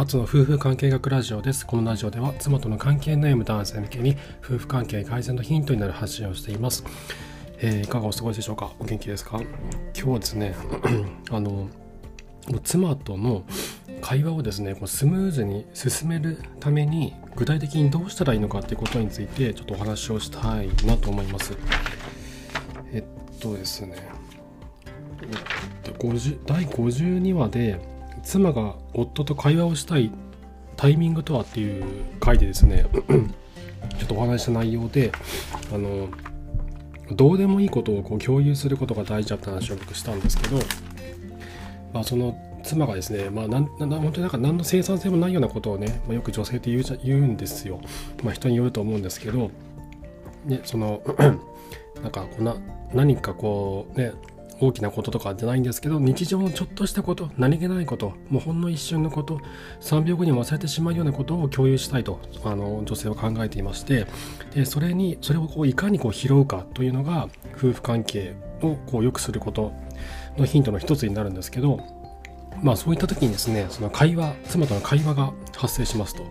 アツの夫婦関係学ラジオです。このラジオでは妻との関係悩む男性向けに夫婦関係改善のヒントになる発信をしています。えー、いかがお過ごしでしょうか？お元気ですか？今日はですね、あの、妻との会話をですね、こうスムーズに進めるために具体的にどうしたらいいのかっていうことについてちょっとお話をしたいなと思います。えっとですね、第52話で妻が夫と会話をしたいタイミングとはっていう回でですね ちょっとお話した内容であのどうでもいいことをこう共有することが大事だって話を僕したんですけど、まあ、その妻がですね、まあ、なんな本当になんか何の生産性もないようなことをね、まあ、よく女性って言う言うんですよ、まあ、人によると思うんですけど、ね、その なんかこんな何かこうね大きなこととかじゃないんですけど日常のちょっとしたこと何気ないこともうほんの一瞬のこと3秒後に忘れてしまうようなことを共有したいとあの女性は考えていましてでそれにそれをこういかにこう拾うかというのが夫婦関係をこう良くすることのヒントの一つになるんですけどまあそういった時にですねその会話妻との会話が発生しますと。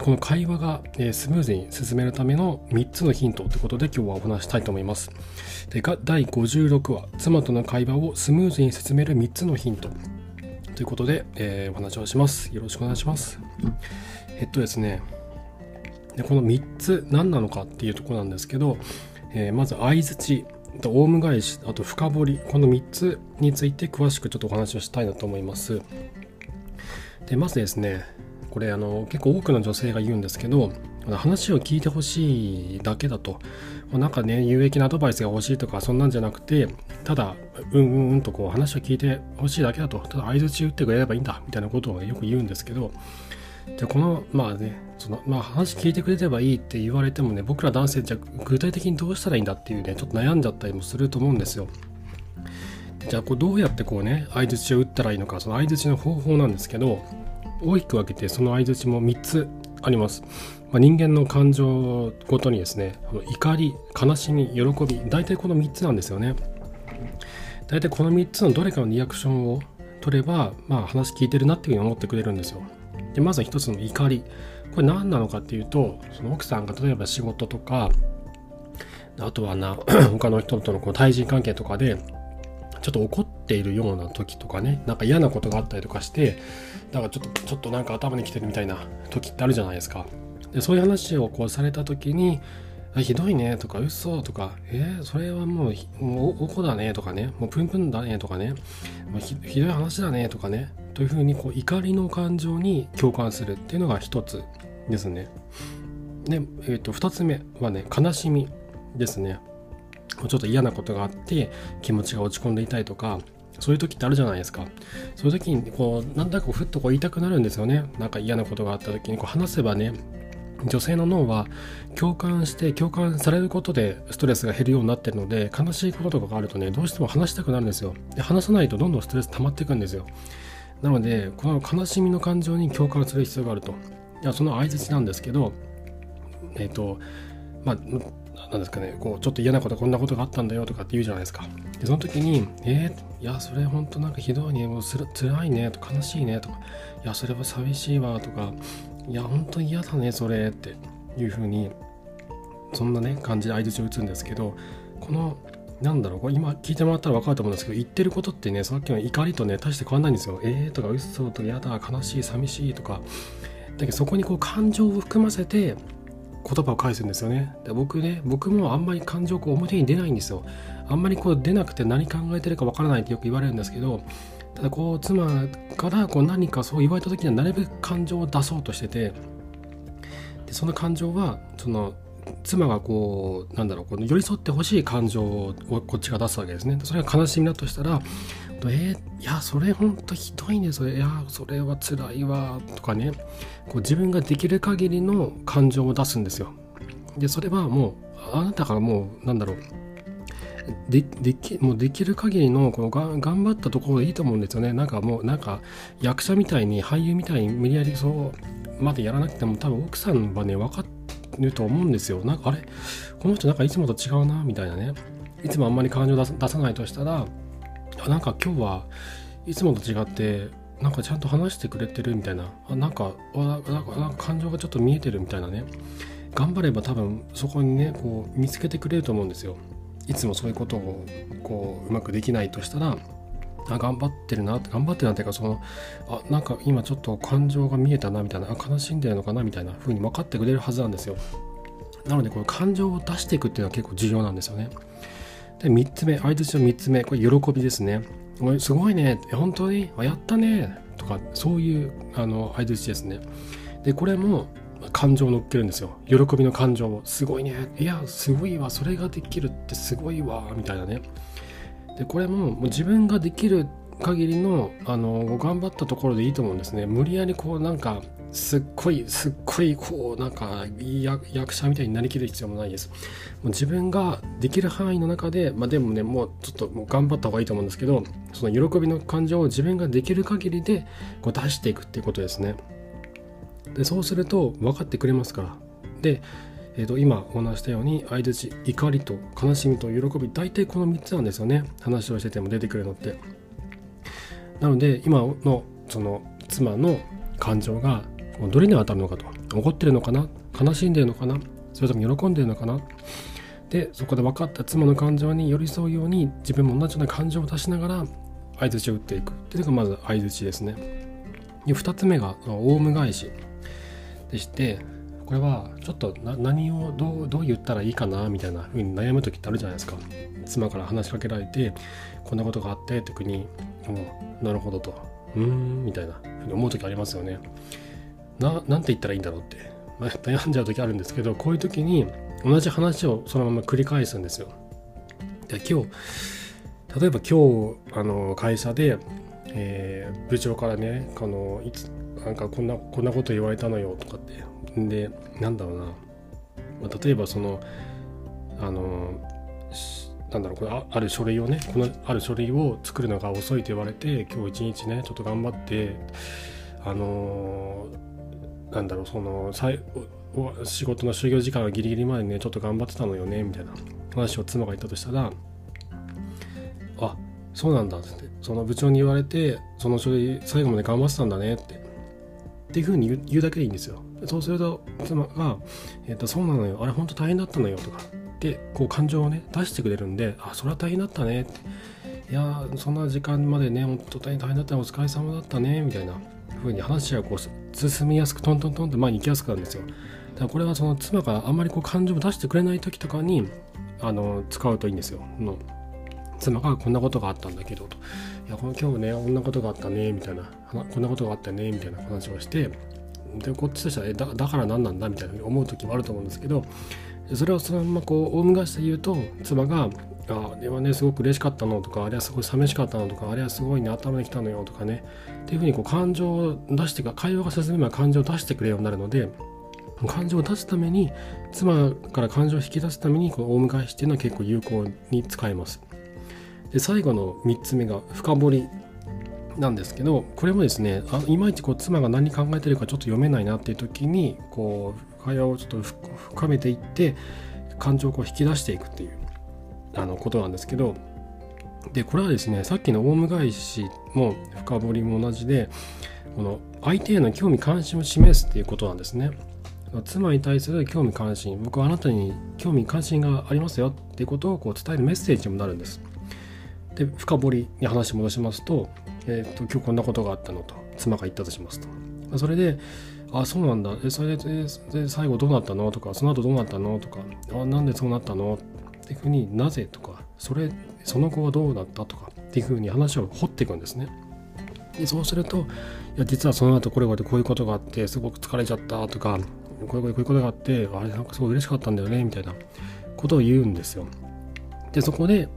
この会話が、えスムーズに進めるための3つのヒントということで今日はお話したいと思います。で第56話、妻との会話をスムーズに進める3つのヒントということで、えー、お話をします。よろしくお願いします。えっとですね、でこの3つ何なのかっていうところなんですけど、えー、まず相づち、とオウム返し、あと深掘り、この3つについて詳しくちょっとお話をしたいなと思います。でまずですね、これあの結構多くの女性が言うんですけど話を聞いてほしいだけだと。なんかね有益なアドバイスが欲しいとかそんなんじゃなくてただうんうんうんとこう話を聞いてほしいだけだと。ただ相づち打ってくれればいいんだみたいなことをよく言うんですけどでこのまあねそのまあ話聞いてくれればいいって言われてもね僕ら男性じゃ具体的にどうしたらいいんだっていうねちょっと悩んじゃったりもすると思うんですよ。じゃあこうどうやってこうね相づちを打ったらいいのかその相づちの方法なんですけど大きく分けてその相づちも3つあります。まあ、人間の感情ごとにですね怒り悲しみ喜び大体この3つなんですよね。大体この3つのどれかのリアクションを取れば、まあ、話聞いてるなっていうふうに思ってくれるんですよ。でまず1つの怒りこれ何なのかっていうとその奥さんが例えば仕事とかあとはな 他の人とのこう対人関係とかでちょっと怒っているような時とかねなんか嫌なことがあったりとかしてだからちょっとちょっとなんか頭にきてるみたいな時ってあるじゃないですか。でそういう話をこうされた時にひどいねとか嘘とかえー、それはもうもうおこだねとかねもうプンプンだねとかねもうひどい話だねとかねというふうにこう怒りの感情に共感するっていうのが一つですね。で、えー、と二つ目はね悲しみですね。ちょっと嫌なことがあって気持ちが落ち込んでいたりとかそういう時ってあるじゃないですか。そういう時にこうなんだかふっとこう言いたくなるんですよね。なんか嫌なことがあった時にこう話せばね女性の脳は共感して共感されることでストレスが減るようになってるので悲しいこととかがあるとねどうしても話したくなるんですよ。で話さないとどんどんストレス溜まっていくんですよ。なのでこの悲しみの感情に共感する必要があると。いやその相槌なんですけどえっ、ー、とまあ何ですかねこうちょっと嫌なことこんなことがあったんだよとかって言うじゃないですかでその時に「えー、いやそれ本当なんかひどいねもうつらいね」とか「悲しいね」とか「いやそれは寂しいわ」とか「いや本当に嫌だねそれ」っていうふうにそんなね感じで相づちを打つんですけどこのなんだろうこれ今聞いてもらったら分かると思うんですけど言ってることってねさっきの怒りとね大して変わんないんですよ。えーとか嘘とか嫌だ悲しい寂しいとかだけどそこにこう感情を含ませて言葉を返すんですよね。で僕ね、僕もあんまり感情こう表に出ないんですよ。あんまりこう出なくて何考えてるかわからないってよく言われるんですけど、ただこう妻からこう何かそう言われた時にはなるべく感情を出そうとしてて、でその感情はその妻がこうなんだろうこの寄り添ってほしい感情をこっちが出すわけですね。それが悲しみだとしたら、えー、いやそれほんとひどいね。それいやそれは辛いわとかね。こう自分ができる限りの感情を出すんですよ。でそれはもうあなたがもうなんだろうでできもうできる限りのこのが頑張ったところでいいと思うんですよね。なんかもうなんか役者みたいに俳優みたいに無理やりそうまでやらなくても多分奥さんはね分かってると思うんですよ。なんかあれ？この人なんかいつもと違うなみたいなね。いつもあんまり感情出さないとしたらなんか今日はいつもと違ってなんかちゃんと話してくれてるみたいな。あなんかなんかなんか感情がちょっと見えてるみたいなね。頑張れば多分そこにねこう見つけてくれると思うんですよ。いつもそういうことをこううまくできないとしたら。あ頑張ってるな頑張ってるなっていうかそのあなんか今ちょっと感情が見えたなみたいなあ悲しんでるのかなみたいな風に分かってくれるはずなんですよ。なのでこの感情を出していくっていうのは結構重要なんですよね。で3つ目相づちの3つ目これ喜びですね。すごいね。本当に？あやったね。とかそういうあの相づちですね。でこれも感情を乗っけるんですよ。喜びの感情を。すごいね。いやすごいわ。それができるってすごいわ。みたいなね。でこれももう自分ができる限りのあの頑張ったところでいいと思うんですね。無理やりこうなんかすっごいすっごいこうなんか役者みたいになりきる必要もないです。もう自分ができる範囲の中でまあでもねもうちょっともう頑張った方がいいと思うんですけどその喜びの感情を自分ができる限りでこう出していくっていうことですね。でそうすると分かってくれますから。で、えー、と今お話したように相づち怒りと悲しみと喜び大体この3つなんですよね。話をしてても出てくるのって。なので今のその妻の感情がどれに当たるのかと。怒ってるのかな？悲しんでるのかな？それとも喜んでるのかな？でそこで分かった妻の感情に寄り添うように自分も同じような感情を出しながら相づちを打っていく。っていうのがまず相づちですね。で2つ目がオウム返しでしてこれはちょっと何をどうどう言ったらいいかなみたいな風に悩む時ってあるじゃないですか。妻から話しかけられてこんなことがあって特に「なるほど」と「うん」みたいなふうに思う時ありますよね。ななんて言ったらいいんだろうって。悩んじゃう時あるんですけどこういう時に同じ話をそのまま繰り返すんですよ。で今日例えば今日あの会社で、えー、部長からねあのいつなんかこんなこんなこと言われたのよとかって。でなんだろうな、まあ、例えばそのあのなんだろうこれある書類をねこのある書類を作るのが遅いと言われて今日一日ねちょっと頑張ってあのなんだろうその仕事の就業時間がギリギリまでねちょっと頑張ってたのよねみたいな話を妻が言ったとしたらあそうなんだってその部長に言われてその書類最後まで頑張ってたんだねってっていうふうに言うだけでいいんですよ。そうすると妻が、えーと「そうなのよあれ本当大変だったのよ」とかでこう感情をね出してくれるんで「あそれは大変だったね」って「いやそんな時間までね本当大変だったお疲れ様だったね」みたいなふうに話がこう進みやすくトントントンって前に行きやすくなるんですよ。だからこれはその妻があんまりこう感情を出してくれない時とかにあの使うといいんですよ。の妻がこんなことがあったんだけどと。いや、この今日ね、こんなことがあったね、みたいな、こんなことがあったね、みたいな話をして、で、こっちとしては、えだだから何なんだみたいな思う時もあると思うんですけど、それをそのままこう、オウム返して言うと、妻が、ああれはね、すごく嬉しかったのとか、あれはすごい寂しかったのとか、あれはすごいね、頭にきたのよとかね、っていうふうにこう感情を出してか、会話が進めば感情を出してくれるようになるので、感情を出すために、妻から感情を引き出すために、このオウム返しっていうのは結構有効に使えます。で最後の3つ目が深掘りなんですけどこれもですねあいまいちこう妻が何考えてるかちょっと読めないなっていう時にこう会話をちょっと深めていって感情をこう引き出していくっていうあのことなんですけどでこれはですねさっきのオウム返しも深掘りも同じでこの相手への興味関心を示すっていうことなんですね。妻に対する興味関心僕はあなたに興味関心がありますよっていうことをこう伝えるメッセージにもなるんです。で深掘りに話戻しますと,、えーと、今日こんなことがあったのと妻が言ったとしますとそれで「あそうなんだえそれでで最後どうなったの?」とか「その後どうなったの?」とか「あなんでそうなったの?」っていうふうに「なぜ?」とか「それその後はどうだった?」とかっていうふうに話を掘っていくんですね。でそうすると「いや実はその後これこれこういうことがあってすごく疲れちゃった」とか「これこれこういうことがあってあれなんかすごい嬉しかったんだよね」みたいなことを言うんですよ。でそこで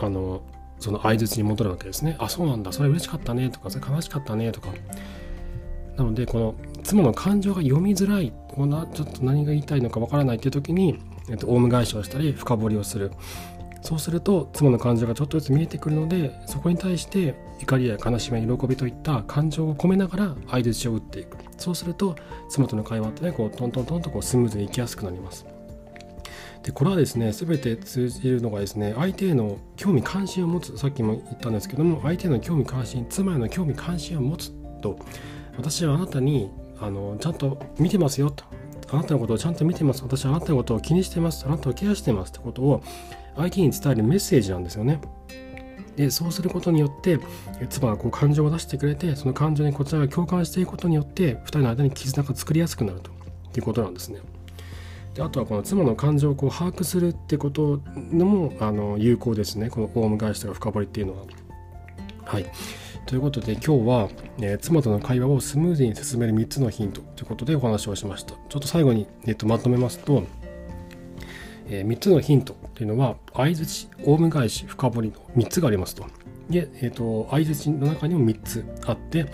あのその相づちに戻るわけですね。あ、そうなんだ、それ嬉しかったねとか、それ悲しかったねとか。なので、この妻の感情が読みづらい、こんなちょっと何が言いたいのかわからないっていう時に、えっと、オウム返しをしたり、深掘りをする。そうすると、妻の感情がちょっとずつ見えてくるので、そこに対して怒りや悲しみや喜びといった感情を込めながら相づちを打っていく。そうすると、妻との会話ってね、こうトントントンとこうスムーズにいきやすくなります。でこれはですね全て通じるのがですね相手への興味関心を持つさっきも言ったんですけども相手への興味関心妻への興味関心を持つと私はあなたにあのちゃんと見てますよとあなたのことをちゃんと見てます私はあなたのことを気にしてますあなたをケアしてますってことを相手に伝えるメッセージなんですよねでそうすることによって妻がこう感情を出してくれてその感情にこちらが共感していくことによって2人の間に絆が作りやすくなるということなんですね。であとはこの妻の感情をこう把握するってことのもあの有効ですねこのオウム返しとか深掘りっていうのは。はいということで今日は、えー、妻との会話をスムーズに進める3つのヒントということでお話をしました。ちょっと最後に、えー、とまとめますと、えー、3つのヒントというのは相づち、オウム返し、深掘りの3つがありますと。で、えーと、相づちの中にも3つあって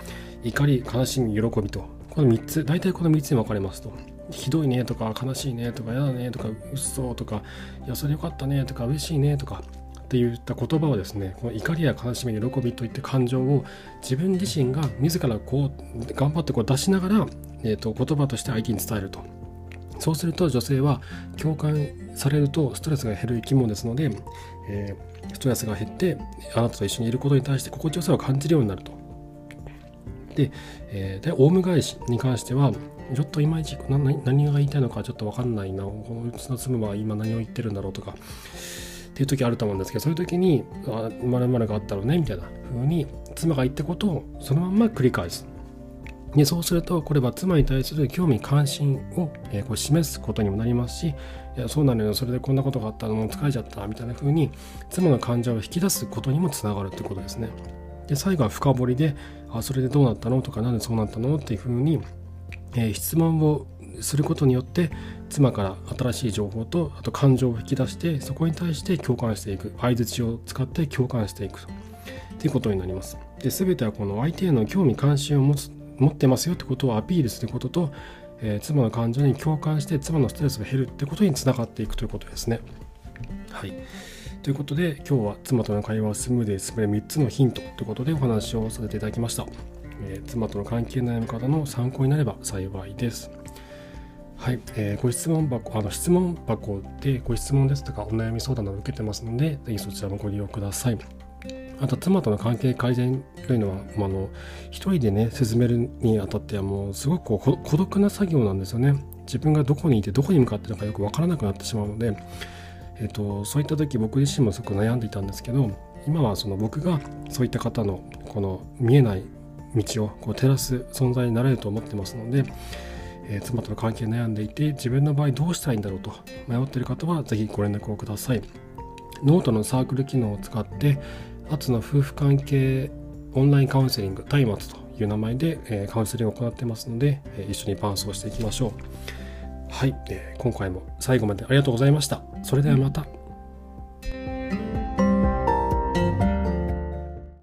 怒り、悲しみ、喜びとこの3つ大体この3つに分かれますと。ひどいねとか悲しいねとか嫌だねとか嘘とかいやそれよかったねとか嬉しいねとかっていった言葉をですねこの怒りや悲しみ喜びといった感情を自分自身が自らこう頑張ってこう出しながら、えーと、言葉として相手に伝えると。そうすると女性は共感されるとストレスが減る生き物ですので、えー、ストレスが減ってあなたと一緒にいることに対して心地よさを感じるようになると。で、えー、でオウム返しに関してはちょっといまいち何が言いたいのかちょっと分かんないな。このうちの妻は今何を言ってるんだろうとか。っていう時あると思うんですけどそういう時に「あまるがあったのね」みたいな。風に妻が言ったことをそのまんま繰り返す。でそうするとこれは妻に対する興味関心を、えー、こう示すことにもなりますしいやそうなのよ。それでこんなことがあったの。疲れちゃった。みたいな風に妻の感情を引き出すことにもつながるってことですね。で最後は深掘りであそれでどうなったの？とか何でそうなったの？っていう風にえー、質問をすることによって妻から新しい情報とあと感情を引き出してそこに対して共感していく相づちを使って共感していくということになります。で全てはこの相手への興味関心を持つ持ってますよってことをアピールすることと、えー、妻の感情に共感して妻のストレスが減るってことにつながっていくということですね。はい。ということで今日は妻との会話をスムーズに進める3つのヒントということでお話をさせていただきました。えー、妻との関係悩む方の参考になれば幸いです。はい、えー、ご質問箱、あの質問箱でご質問ですとかお悩み相談など受けてますので、ぜひそちらもご利用ください。あと、妻との関係改善というのは、まあ、あの一人でね、進めるにあたっては、もうすごくこう孤独な作業なんですよね。自分がどこにいて、どこに向かってるのかよくわからなくなってしまうので、えーと、そういった時僕自身もすごく悩んでいたんですけど今はその僕がそういった方のこの見えない道をこう照らす存在になれると思ってますので、えー、妻との関係悩んでいて自分の場合どうしたらいいんだろうと迷っている方は是非ご連絡をください。ノートのサークル機能を使ってアツの夫婦関係オンラインカウンセリング松明という名前で、えー、カウンセリングを行ってますので、えー、一緒に伴走していきましょう。はい、えー、今回も最後までありがとうございました。それではまた。